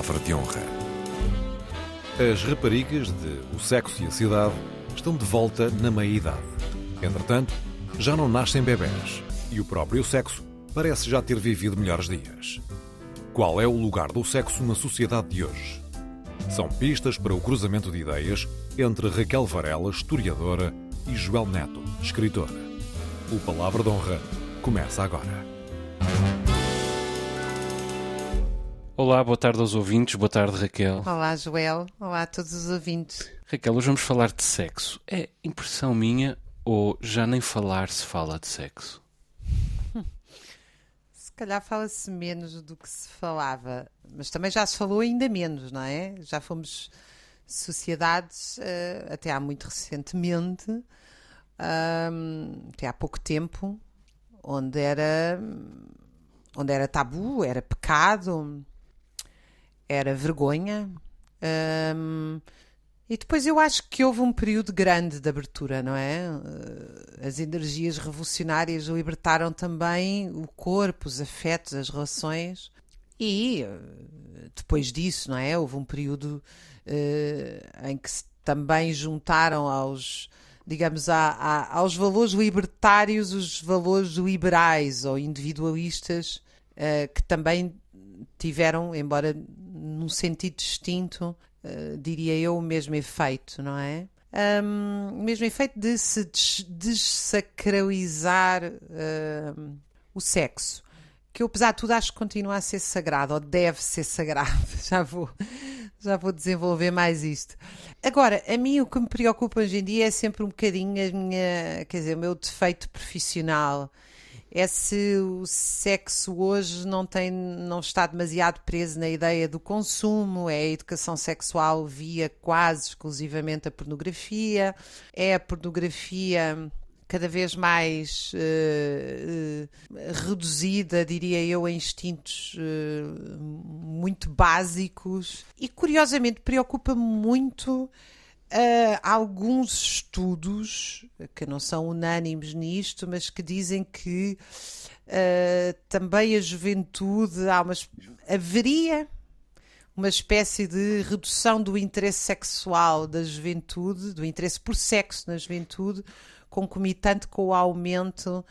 palavra de honra. As raparigas de O Sexo e a Cidade estão de volta na meia-idade. Entretanto, já não nascem bebés e o próprio sexo parece já ter vivido melhores dias. Qual é o lugar do sexo na sociedade de hoje? São pistas para o cruzamento de ideias entre Raquel Varela, historiadora, e Joel Neto, escritora. O Palavra de Honra começa agora. Olá, boa tarde aos ouvintes, boa tarde Raquel. Olá Joel, olá a todos os ouvintes. Raquel, hoje vamos falar de sexo. É impressão minha ou já nem falar se fala de sexo? Se calhar fala-se menos do que se falava, mas também já se falou ainda menos, não é? Já fomos sociedades, uh, até há muito recentemente, até há pouco tempo, onde era, onde era tabu, era pecado, era vergonha. Um, e depois eu acho que houve um período grande de abertura, não é? Eh, as energias revolucionárias libertaram também o corpo, os afetos, as relações. E eh, depois disso, não é? Houve um período uh, em que se também juntaram aos, digamos, a, a, aos valores libertários os valores liberais ou individualistas uh, que também tiveram, embora num sentido distinto, uh, diria eu, o mesmo efeito, não é? Um, o mesmo efeito de se des desacralizar uh, o sexo, que eu, apesar de tudo, acho que continua a ser sagrado, ou deve ser sagrado. Já vou, já vou desenvolver mais isto. Agora, a mim o que me preocupa hoje em dia é sempre um bocadinho a minha, quer dizer, o meu defeito profissional é se o sexo hoje não, tem, não está demasiado preso na ideia do consumo, é a educação sexual via quase exclusivamente a pornografia, é a pornografia cada vez mais uh, uh, reduzida, diria eu, a instintos uh, muito básicos. E, curiosamente, preocupa-me muito Uh, alguns estudos que não são unânimes nisto, mas que dizem que uh, também a juventude há uma, haveria uma espécie de redução do interesse sexual da juventude, do interesse por sexo na juventude, concomitante com o aumento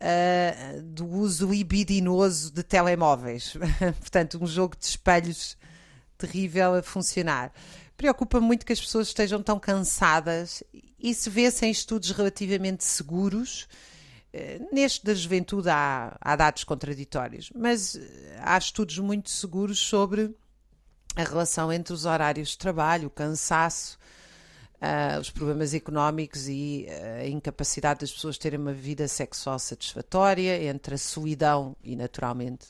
uh, do uso libidinoso de telemóveis. Portanto, um jogo de espelhos terrível a funcionar preocupa muito que as pessoas estejam tão cansadas e se vê-se em estudos relativamente seguros. Eh, neste da juventude há, há dados contraditórios, mas eh, há estudos muito seguros sobre a relação entre os horários de trabalho, o cansaço, uh, os problemas económicos e a incapacidade das pessoas terem uma vida sexual satisfatória, entre a solidão e, naturalmente,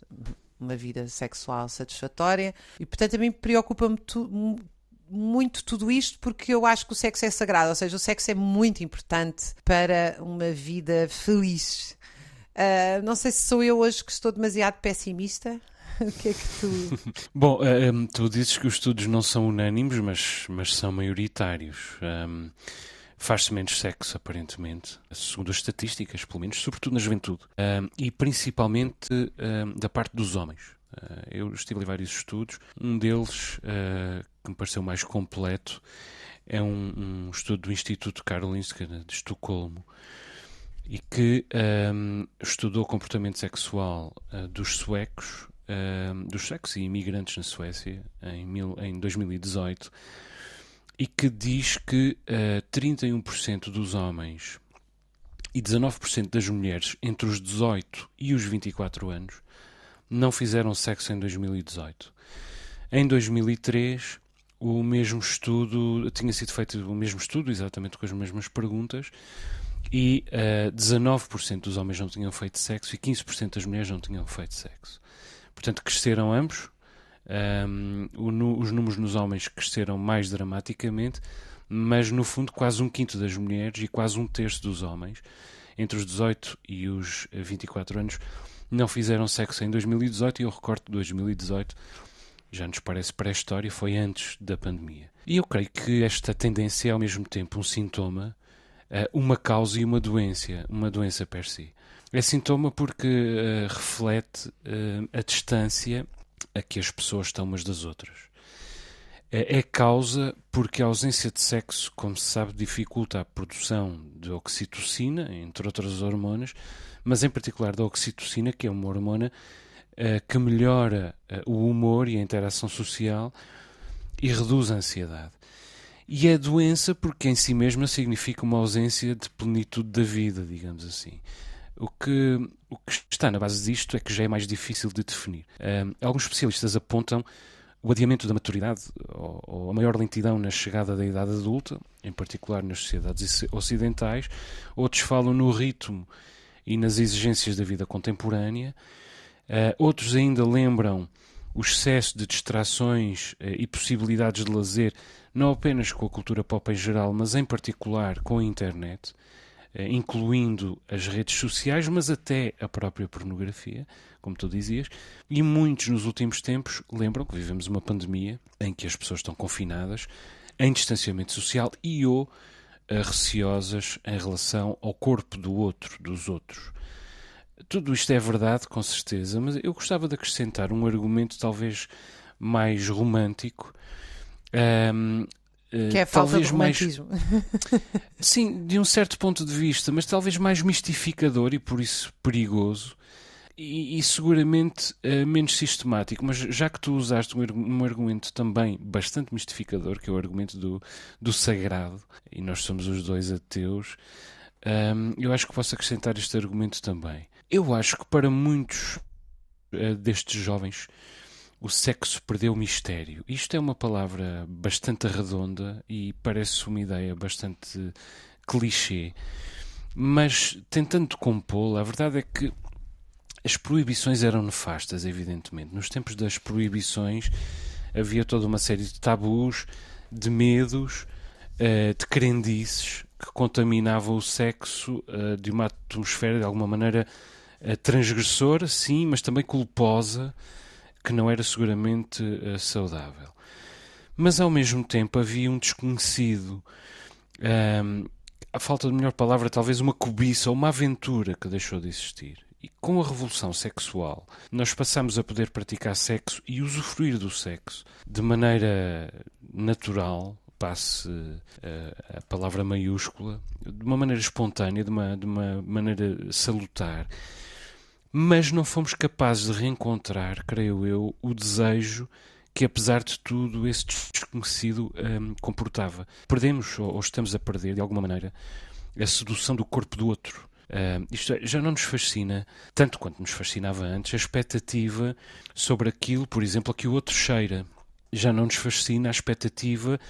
uma vida sexual satisfatória. E, portanto, a mim preocupa-me muito tudo isto porque eu acho que o sexo é sagrado, ou seja, o sexo é muito importante para uma vida feliz. Uh, não sei se sou eu hoje que estou demasiado pessimista. o que é que tu. Bom, um, tu dizes que os estudos não são unânimes, mas, mas são maioritários. Um, Faz-se menos sexo, aparentemente, segundo as estatísticas, pelo menos, sobretudo na juventude. Um, e principalmente da parte dos homens. Uh, eu estive em vários estudos. Um deles, uh, que me pareceu mais completo, é um, um estudo do Instituto Karolinska de Estocolmo e que um, estudou comportamento sexual uh, dos suecos, dos suecos e imigrantes na Suécia em, mil, em 2018 e que diz que 31% dos homens e 19% das mulheres entre os 18 e os 24 anos não fizeram sexo em 2018. Em 2003, o mesmo estudo, tinha sido feito o mesmo estudo, exatamente com as mesmas perguntas, e uh, eh, 19% dos homens não tinham feito sexo e 15% das mulheres não tinham feito sexo. Portanto, cresceram ambos. Um, o, os números nos homens cresceram mais dramaticamente, mas no fundo, quase um quinto das mulheres e quase um terço dos homens, entre os 18 e os 24 anos, não fizeram sexo em 2018 e o recorte de 2018 já nos parece pré-história, foi antes da pandemia. E eu creio que esta tendência é ao mesmo tempo um sintoma, eh, uma causa e uma doença, uma doença per si. É sintoma porque uh, reflete uh, a distância a que as pessoas estão umas das outras. É, é causa porque a ausência de sexo, como se sabe, dificulta a produção de oxitocina, entre outras hormonas, mas em particular da oxitocina, que é uma hormona que melhora uh, o humor e a interação social e reduz a ansiedade. E é doença porque em si mesma significa uma ausência de plenitude da vida, digamos assim. O que, o que está na base disto é que já é mais difícil de definir. Um, alguns especialistas apontam o adiamento da maturidade ou, ou, a maior lentidão na chegada da idade adulta, em particular nas sociedades ocidentais. Outros falam no ritmo e nas exigências da vida contemporânea. Uh, outros ainda lembram o excesso de distrações uh, e possibilidades de lazer, não apenas com a cultura pop em geral, mas em particular com a internet. Eh, incluindo as redes sociais, mas até a própria pornografia, como tu dizias. E muitos nos últimos tempos lembram que vivemos uma pandemia em que as pessoas estão confinadas, em distanciamento social e ou receosas em relação ao corpo do outro, dos outros. Tudo isto é verdade, com certeza, mas eu gostava de acrescentar um argumento talvez mais romântico um, eh, que é a falta de romantismo. Mais, sim, de um certo ponto de vista, mas talvez mais mistificador e por isso perigoso. E, e seguramente uh, menos sistemático, mas já que tu usaste um, um, argumento também bastante mistificador, que é o argumento do, do sagrado, e nós somos os dois ateus, um, eu acho que posso acrescentar este argumento também. Eu acho que para muitos uh, destes jovens o sexo perdeu o mistério. Isto é uma palavra bastante redonda e parece uma ideia bastante clichê. Mas tentando compô-la, a verdade é que as proibições eram nefastas, evidentemente. Nos tempos das proibições havia toda uma série de tabus, de medos, eh, de crendices que contaminavam o sexo eh, de uma atmosfera de alguma maneira eh, transgressora, sim, mas também culposa que não era seguramente uh, saudável. Mas ao mesmo tempo havia um desconhecido, ehm, a falta de melhor palavra, talvez uma cobiça ou uma aventura que deixou de existir. E com a revolução sexual, nós passamos a poder praticar sexo e usufruir do sexo de maneira natural, passe uh, a palavra maiúscula, de uma maneira espontânea, de uma, de uma maneira salutar mas não fomos capazes de reencontrar, creio eu, o desejo que, apesar de tudo, esse desconhecido um, comportava. Perdemos, ou, ou, estamos a perder, de alguma maneira, a sedução do corpo do outro. Uh, isto é, já não nos fascina, tanto quanto nos fascinava antes, a expectativa sobre aquilo, por exemplo, a que o outro cheira. Já não nos fascina a expectativa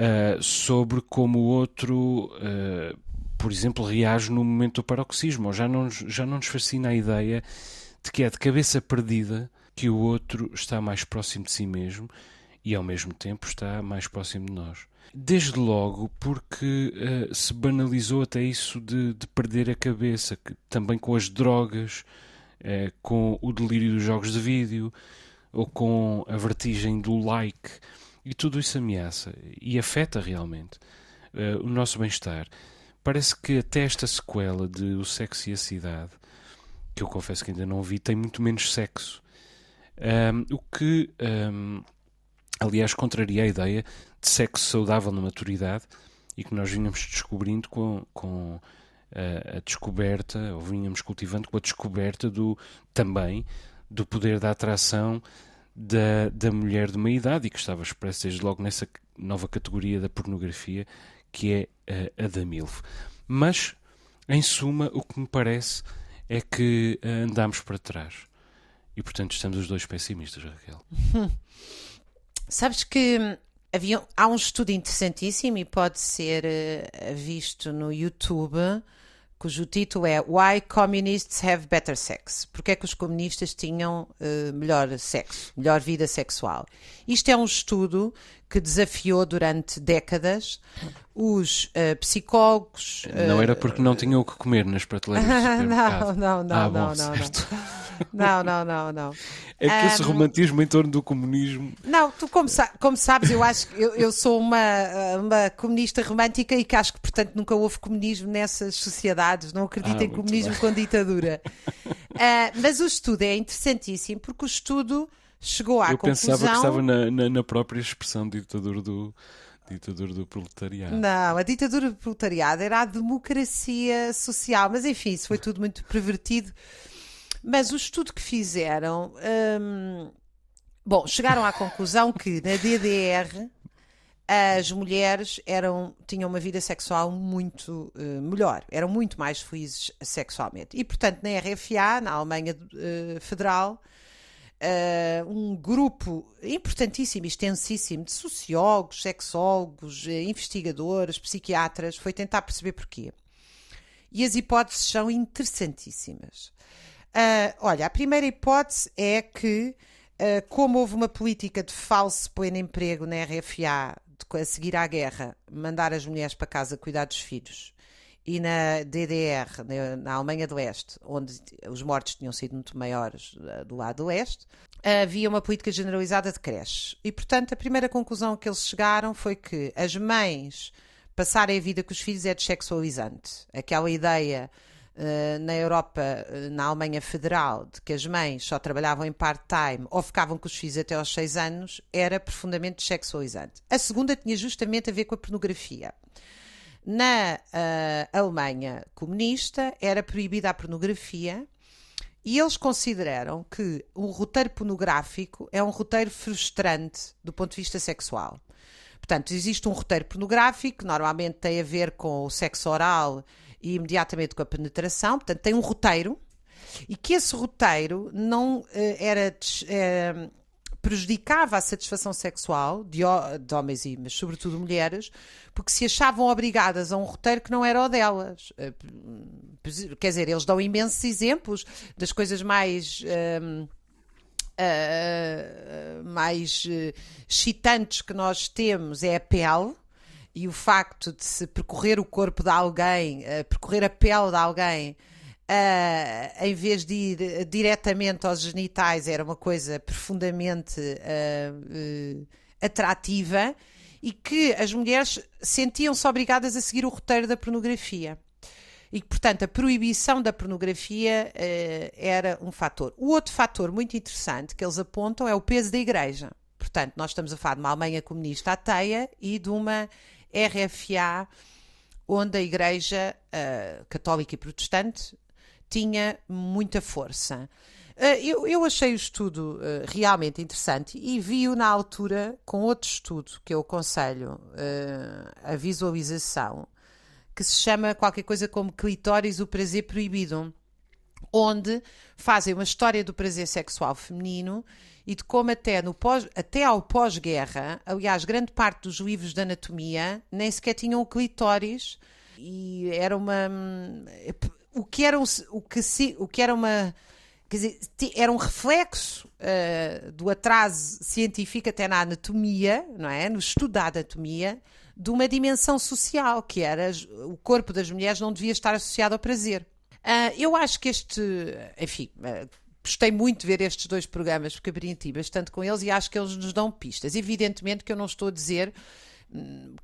uh, sobre como o outro uh, por exemplo, reage no momento do paroxismo, já não, já não nos fascina a ideia de que é de cabeça perdida que o outro está mais próximo de si mesmo e ao mesmo tempo está mais próximo de nós. Desde logo porque uh, se banalizou até isso de, de, perder a cabeça, que, também com as drogas, uh, com o delírio dos jogos de vídeo ou com a vertigem do like, e tudo isso ameaça e afeta realmente uh, o nosso bem-estar parece que até esta sequela de O Sexo e a Cidade, que eu confesso que ainda não vi, tem muito menos sexo. Um, o que, um, aliás, contraria a ideia de sexo saudável na maturidade e que nós vínhamos descobrindo com, com a, a descoberta, ou vínhamos cultivando com a descoberta do também do poder da atração da, da mulher de uma idade e que estava expresso desde logo nessa nova categoria da pornografia que é a da MILF. Mas, em suma, o que me parece é que eh, andamos para trás. E, portanto, estamos os dois pessimistas, Raquel. Sabes que havia, há um estudo interessantíssimo e pode ser uh, visto no YouTube, cujo título é Why Communists Have Better Sex? Porque é que os comunistas tinham uh, melhor sexo, melhor vida sexual? Isto é um estudo que desafiou durante décadas os uh, psicólogos. Uh, não era porque não tinham o que comer nas prateleiras não, não, não, ah, não, bom, não, não, não, não, não, É que um, esse romantismo em torno do comunismo. Não, tu como, sa como sabes, eu acho que eu, eu, sou uma, uma comunista romântica e que acho que, portanto, nunca houve comunismo nessas sociedades. Não acredito ah, em comunismo bem. com ditadura. uh, mas o estudo é interessantíssimo porque o estudo chegou à Eu conclusão... pensava que estava na, na, na própria expressão ditador do, ditadura do proletariado. Não, a ditadura do proletariado era a democracia social, mas enfim, isso foi tudo muito pervertido. Mas o estudo que fizeram, hum, bom, chegaram à conclusão que na DDR as mulheres eram, tinham uma vida sexual muito uh, melhor, eram muito mais felizes sexualmente. E, portanto, na RFA, na Alemanha uh, Federal, uh, um grupo importantíssimo, extensíssimo, de sociólogos, sexólogos, investigadores, psiquiatras, foi tentar perceber porquê. E as hipóteses são interessantíssimas. olha, a primeira hipótese é que, como houve uma política de falso pleno emprego na RFA a seguir à guerra, mandar as mulheres para casa cuidar dos filhos, e na DDR, na Alemanha do Leste, onde os mortos tinham sido muito maiores eh, do lado do leste, havia uma política generalizada de creches. E, portanto, a primeira conclusão que eles chegaram foi que as mães passarem a vida com os filhos é dessexualizante. Aquela ideia Uh, na Europa, uh, na Alemanha Federal, de que as mães só trabalhavam em part-time ou ficavam com os filhos até aos 6 anos, era profundamente sexualizante. A segunda tinha justamente a ver com a pornografia. Na uh, Alemanha comunista era proibida a pornografia e eles consideraram que o roteiro pornográfico é um roteiro frustrante do ponto de vista sexual. Portanto, existe um roteiro pornográfico que normalmente tem a ver com o sexo oral e imediatamente com a penetração, portanto, tem um roteiro e que esse roteiro não uh, era uh, prejudicava a satisfação sexual de, de, homens e, mas sobretudo mulheres, porque se achavam obrigadas a um roteiro que não era o delas. Uh, quer dizer, eles dão imensos exemplos das coisas mais. mais excitantes que nós temos é a pele, e o facto de se percorrer o corpo de alguém, uh, percorrer a pele de alguém, uh, em vez de ir diretamente aos genitais, era uma coisa profundamente uh, atrativa e que as mulheres sentiam-se obrigadas a seguir o roteiro da pornografia. E que, portanto, a proibição da pornografia era um fator. O outro fator muito interessante que eles apontam é o peso da igreja. Portanto, nós estamos a falar de uma Alemanha comunista ateia e de uma RFA, onde a Igreja uh, Católica e Protestante tinha muita força. Uh, eu, eu, achei o estudo uh, realmente interessante e vi-o na altura com outro estudo que eu aconselho, a visualização, que se chama qualquer coisa como Clitóris, o Prazer Proibido, onde fazem uma história do prazer sexual feminino e de como até, no pós, até ao pós-guerra, aliás, grande parte dos livros de anatomia nem sequer tinham o clitóris e era uma o que era o que se, o que era uma quer dizer, era um reflexo uh, do atraso científico até na anatomia, não é? No estudo da anatomia, de uma dimensão social, que era o corpo das mulheres não devia estar associado ao prazer. Uh, eu acho que este, enfim, uh, gostei muito de ver estes dois programas, porque aprendi bastante com eles e acho que eles nos dão pistas. Evidentemente que eu não estou a dizer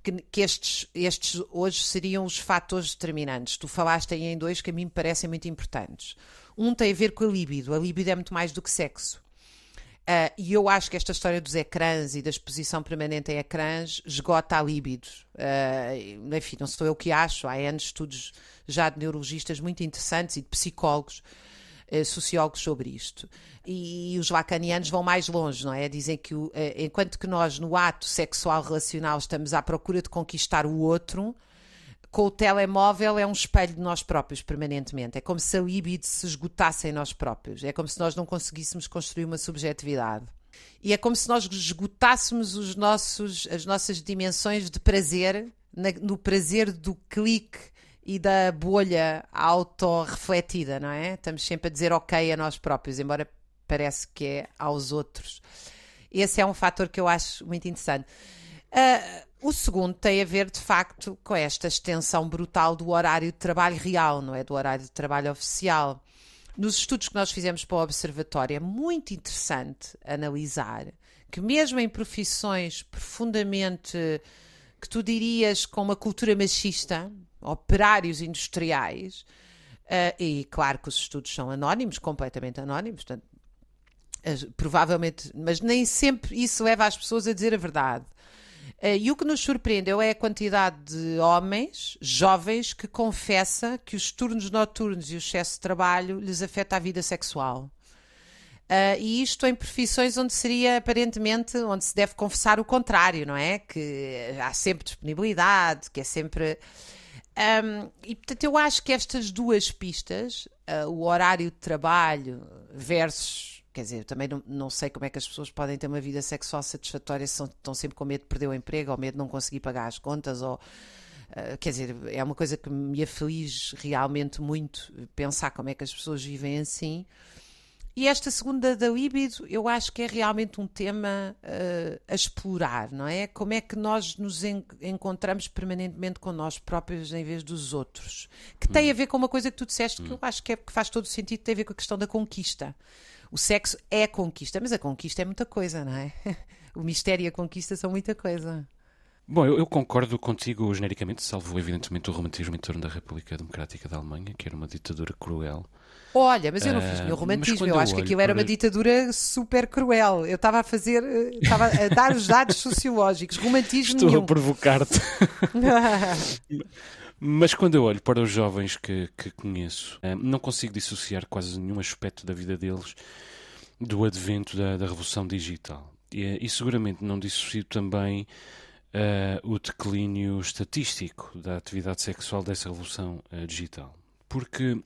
que, que estes, estes hoje seriam os fatores determinantes. Tu falaste aí em dois que a mim me parecem muito importantes. Um tem a ver com a libido. A libido é muito mais do que sexo. Uh, e eu acho que esta história dos ecrãs e da exposição permanente em ecrãs esgota a libido. Uh, enfim, não sou eu que acho. Há anos estudos já de neurologistas muito interessantes e de psicólogos eh, sociólogos sobre isto. E, os lacanianos vão mais longe, não é? Dizem que eh, enquanto que nós no ato sexual relacional estamos à procura de conquistar o outro, com o telemóvel é um espelho de nós próprios permanentemente. É como se a libido se esgotasse em nós próprios. É como se nós não conseguíssemos construir uma subjetividade. E é como se nós esgotássemos os nossos, as nossas dimensões de prazer na, no prazer do clique e da bolha autorrefletida, não é? Estamos sempre a dizer ok a nós próprios, embora parece que é aos outros. Esse é um fator que eu acho muito interessante. Uh, o segundo tem a ver, de facto, com esta extensão brutal do horário de trabalho real, não é? Do horário de trabalho oficial. Nos estudos que nós fizemos para o Observatório, é muito interessante analisar que, mesmo em profissões profundamente que tu dirias com uma cultura machista, operários industriais, uh, e claro que os estudos são anónimos, completamente anónimos, portanto, provavelmente, mas nem sempre isso leva as pessoas a dizer a verdade. Uh, e o que nos surpreendeu é a quantidade de homens jovens que confessa que os turnos noturnos e o excesso de trabalho lhes afeta a vida sexual. Uh, e isto em profissões onde seria aparentemente onde se deve confessar o contrário, não é? Que há sempre disponibilidade, que é sempre. Um, e portanto, eu acho que estas duas pistas, uh, o horário de trabalho versus. Quer dizer, eu também não, não, sei como é que as pessoas podem ter uma vida sexual satisfatória se são, estão sempre com medo de perder o emprego ou medo de não conseguir pagar as contas ou. Uh, quer dizer, é uma coisa que me aflige realmente muito pensar como é que as pessoas vivem assim. E esta segunda da libido, eu acho que é realmente um tema uh, a explorar, não é? Como é que nós nos en encontramos permanentemente com nós próprios em vez dos outros? Que tem hum. a ver com uma coisa que tu disseste que eu hum. acho que, é, que faz todo o sentido, tem a ver com a questão da conquista. O sexo é conquista, mas a conquista é muita coisa, não é? O mistério e a conquista são muita coisa. Bom, eu, eu, concordo contigo genericamente, salvo evidentemente o romantismo em torno da República Democrática da Alemanha, que era uma ditadura cruel Olha, mas eu não fiz uh, meu romantismo, eu acho que aquilo era uma ditadura super cruel. Eu estava a fazer, eh, estava a dar os dados sociológicos, romantismo Estou nenhum. a provocar-te. Mas quando eu olho para os jovens que, que conheço, eh, não consigo dissociar quase nenhum aspecto da vida deles do advento da, da revolução digital. E, e, seguramente não dissocio também uh, o declínio estatístico da atividade sexual dessa revolução uh, digital. Porque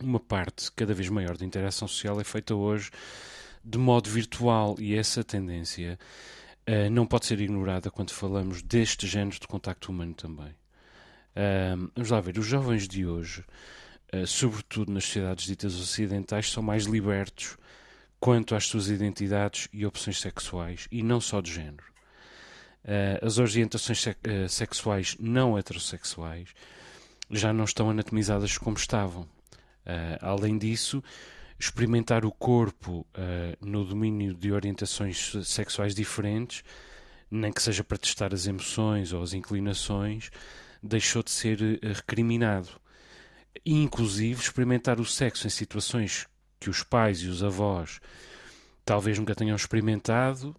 uma parte cada vez maior da interação social é feita hoje de modo virtual e essa tendência uh, não pode ser ignorada quando falamos deste género de contacto humano também. Vamos lá ver, os jovens de hoje, uh, sobretudo nas sociedades ditas ocidentais, são mais libertos quanto às suas identidades e opções sexuais e não só de género. As orientações se sexuais não heterossexuais já não estão anatomizadas como estavam Uh, além disso, experimentar o corpo uh, no domínio de orientações sexuais diferentes, nem que seja para testar as emoções ou as inclinações, deixou de ser uh, recriminado. E, inclusive, experimentar o sexo em situações que os pais e os avós talvez nunca tenham experimentado,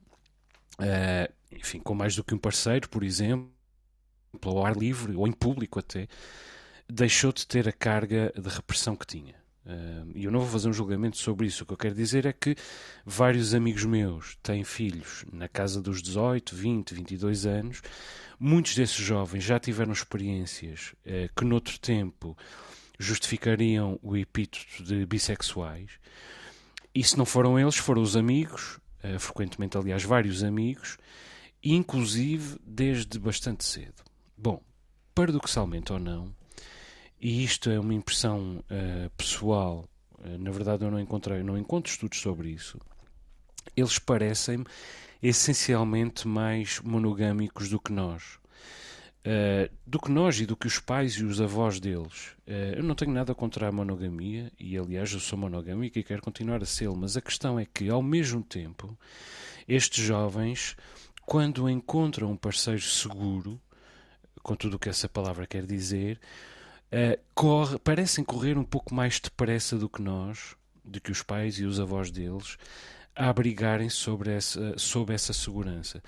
enfim, com mais do que um parceiro, por exemplo, ao ar livre ou em público até, deixou de ter a carga de repressão que tinha. E eu não vou fazer um julgamento sobre isso. O que eu quero dizer é que vários amigos meus têm filhos na casa dos 18, 20, 22 anos. Muitos desses jovens já tiveram experiências uh, que, noutro tempo, justificariam o epíteto de bissexuais. E se não foram eles, foram os amigos, uh, frequentemente, aliás, vários amigos, inclusive desde bastante cedo. Bom, paradoxalmente ou não, e isto é uma impressão uh, pessoal, uh, na verdade eu não encontrei, não encontro estudos sobre isso. Eles parecem-me essencialmente mais monogâmicos do que nós. Uh, do que nós e do que os pais e os avós deles. eu não tenho nada contra a monogamia, e aliás eu sou monogâmico e quero continuar a ser, mas a questão é que, ao mesmo tempo, estes jovens, quando encontram um parceiro seguro, com tudo o que essa palavra quer dizer, uh, corre, parecem correr um pouco mais depressa do que nós, do que os pais e os avós deles, a abrigarem sobre essa, sobre essa segurança.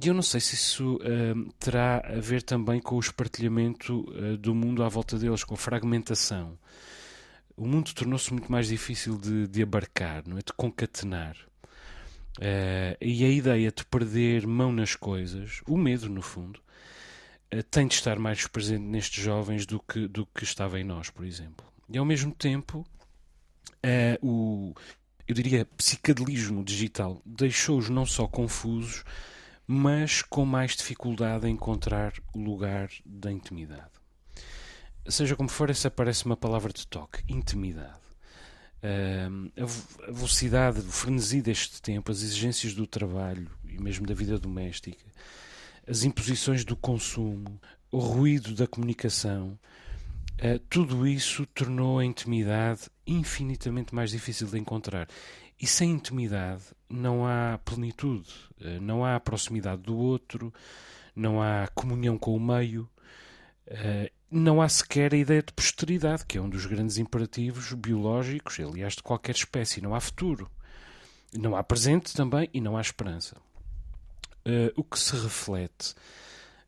E eu não sei se isso uh, terá a ver também com o espartilhamento uh, do mundo à volta deles, com a fragmentação. O mundo tornou-se muito mais difícil de, de, abarcar, não é? de concatenar. Uh, e a ideia de perder mão nas coisas, o medo, no fundo, eh, tem de estar mais presente nestes jovens do que, do que estava em nós, por exemplo. E ao mesmo tempo, uh, o, eu diria, psicadelismo digital deixou-os não só confusos, mas com mais dificuldade em encontrar o lugar da intimidade. Seja como for, essa parece uma palavra de toque: intimidade. A velocidade, o frenesi deste tempo, as exigências do trabalho e mesmo da vida doméstica, as imposições do consumo, o ruído da comunicação, uh, tudo isso tornou a intimidade infinitamente mais difícil de encontrar. E sem intimidade não há plenitude, uh, não há proximidade do outro, não há comunhão com o meio, uh, não há sequer a ideia de posteridade, que é um dos grandes imperativos biológicos, aliás, de qualquer espécie. Não há futuro. não há presente também e não há esperança. Uh, o que se reflete,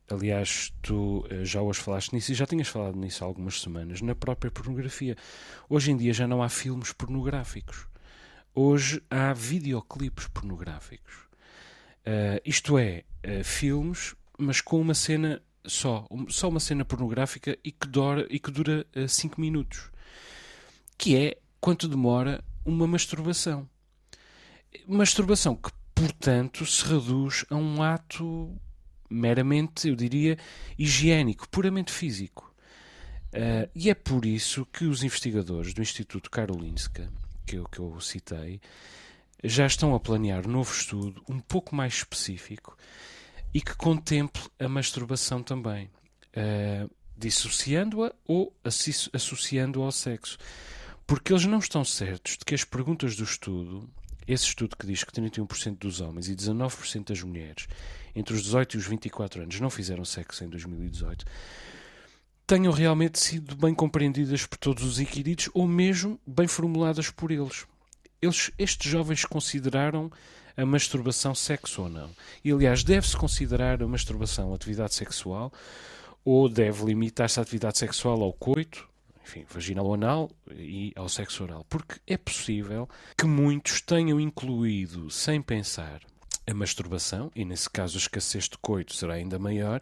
aliás, tu uh, já hoje falaste nisso e já tinhas falado nisso há algumas semanas, na própria pornografia. Hoje em dia já não há filmes pornográficos. Hoje há videoclipes pornográficos. Uh, isto é, filmes, mas com uma cena só, só uma cena pornográfica e que dura 5 e que dura, cinco minutos. Que é quanto demora uma masturbação. Masturbação que portanto, se reduz a um ato meramente, eu diria, higiênico, puramente físico. Uh, e é por isso que os investigadores do Instituto Karolinska, que eu, que eu citei, já estão a planear um novo estudo um pouco mais específico e que contemple a masturbação também, uh, dissociando-a ou associando-a ao sexo. Porque eles não estão certos de que as perguntas do estudo esse estudo que diz que 31% dos homens e 19% das mulheres entre os 18 e os 24 anos não fizeram sexo em 2018 tenham realmente sido bem compreendidas por todos os inquiridos ou mesmo bem formuladas por eles. eles estes jovens consideraram a masturbação sexo ou não. E, aliás, deve-se considerar a masturbação atividade sexual ou deve limitar-se a atividade sexual ao coito, enfim, vaginal ou anal e ao sexo oral. Porque é possível que muitos tenham incluído, sem pensar, a masturbação, e nesse caso a escassez de coito será ainda maior,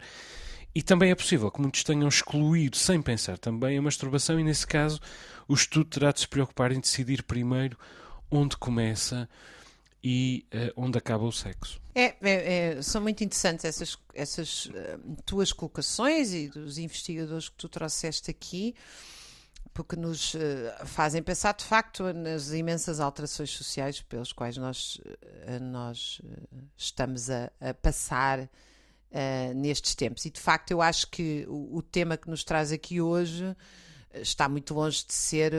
e também é possível que muitos tenham excluído, sem pensar também, a masturbação, e nesse caso o estudo terá de se preocupar em decidir primeiro onde começa e uh, onde acaba o sexo. É, é, é, são muito interessantes essas, essas uh, tuas colocações e dos investigadores que tu trouxeste aqui porque nos uh, fazem pensar de facto nas imensas alterações sociais pelas quais nós, nós estamos a, a passar nestes tempos. E de facto, eu acho que o, o, tema que nos traz aqui hoje está muito longe de ser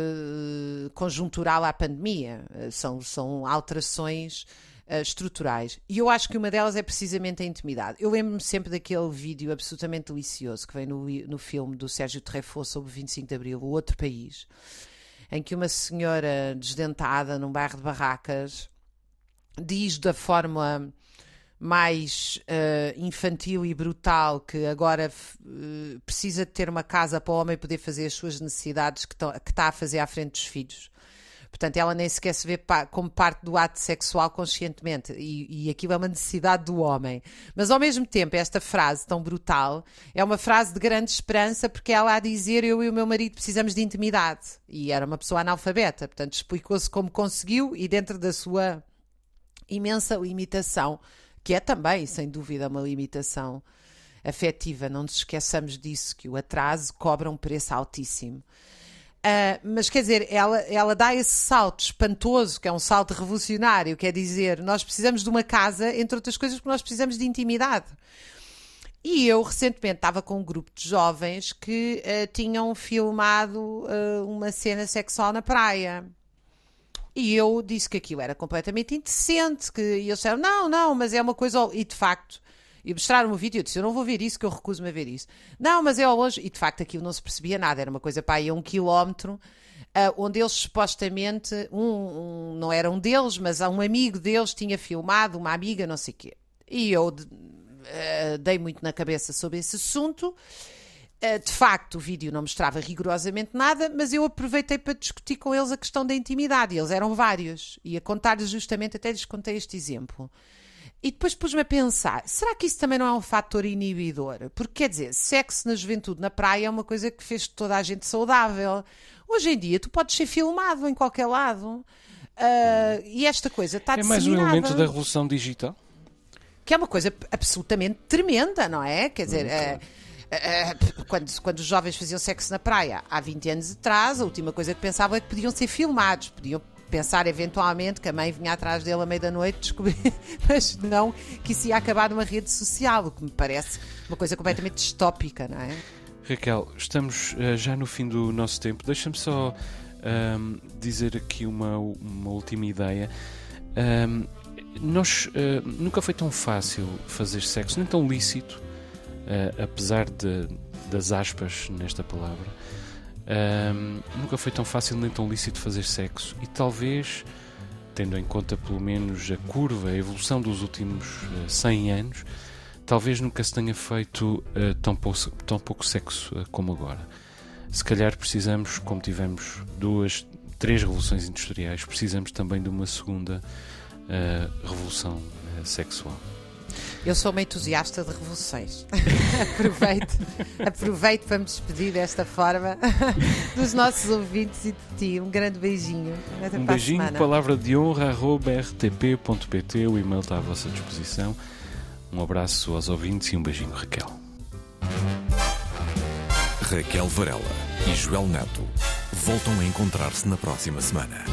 conjuntural à pandemia. são, são alterações uh, estruturais. E eu acho que uma delas é precisamente a intimidade. Eu lembro-me sempre daquele vídeo absolutamente delicioso que vem no, no filme do Sérgio Treffaut sobre o 25 de Abril, O Outro País, em que uma senhora desdentada num bairro de barracas diz da forma mais uh, infantil e brutal que agora uh, precisa de ter uma casa para o homem poder fazer as suas necessidades que, que está a fazer à frente dos filhos. Portanto, ela nem sequer se vê como parte do ato sexual conscientemente. E, e aquilo é uma necessidade do homem. Mas, ao mesmo tempo, esta frase tão brutal é uma frase de grande esperança porque ela a dizer eu e o meu marido precisamos de intimidade. E era uma pessoa analfabeta. Portanto, explicou-se como conseguiu e dentro da sua imensa limitação, que é também, sem dúvida, uma limitação afetiva. Não nos esqueçamos disso, que o atraso cobra um preço altíssimo. Uh, mas quer dizer, ela, ela dá esse salto espantoso, que é um salto revolucionário, quer dizer, nós precisamos de uma casa, entre outras coisas, porque nós precisamos de intimidade. E eu recentemente estava com um grupo de jovens que uh, tinham filmado uh, uma cena sexual na praia. E eu disse que aquilo era completamente indecente, que e eles disseram, não, não, mas é uma coisa. E de facto, e mostraram o vídeo. Eu disse: Eu não vou ver isso, que eu recuso-me a ver isso. Não, mas é longe. E de facto aquilo não se percebia nada. Era uma coisa para aí a um quilómetro. Uh, onde eles supostamente, um, um, não era um deles, mas um amigo deles tinha filmado, uma amiga, não sei o quê. E eu uh, dei muito na cabeça sobre esse assunto. Uh, de facto, o vídeo não mostrava rigorosamente nada, mas eu aproveitei para discutir com eles a questão da intimidade. E eles eram vários. E a contar-lhes justamente, até lhes contei este exemplo. E depois pus-me a pensar: será que isso também não é um fator inibidor? Porque quer dizer, sexo na juventude na praia é uma coisa que fez toda a gente saudável. Hoje em dia, tu podes ser filmado em qualquer lado. Uh, e esta coisa está É mais um elemento da revolução digital? Que é uma coisa absolutamente tremenda, não é? Quer dizer. Uh, uh, quando, quando os jovens faziam sexo na praia há 20 anos atrás, a última coisa que pensavam é que podiam ser filmados, podiam pensar eventualmente que a mãe vinha atrás dele à meia da noite descobrir, mas não que isso ia acabar numa rede social, o que me parece uma coisa completamente distópica, não é? Raquel, estamos uh, já no fim do nosso tempo. Deixa-me só um, dizer aqui uma, uma última ideia. Um, nós uh, nunca foi tão fácil fazer sexo, nem tão lícito, uh, apesar de, das aspas nesta palavra um, nunca foi tão fácil nem tão lícito fazer sexo e talvez tendo em conta pelo menos a curva, a evolução dos últimos 100 anos, talvez nunca se tenha feito uh, tão, pouco, tão pouco sexo uh, como agora. Se calhar precisamos, como tivemos duas, três revoluções industriais, precisamos também de uma segunda uh, revolução sexual. Eu sou uma entusiasta de revoluções. aproveito, aproveito para me despedir desta forma dos nossos ouvintes e de ti. Um grande beijinho. Até um beijinho, palavra de honra, arroba rtp.pt. O e-mail está à vossa disposição. Um abraço aos ouvintes e um beijinho, Raquel. Raquel Varela e Joel Neto voltam a encontrar-se na próxima semana.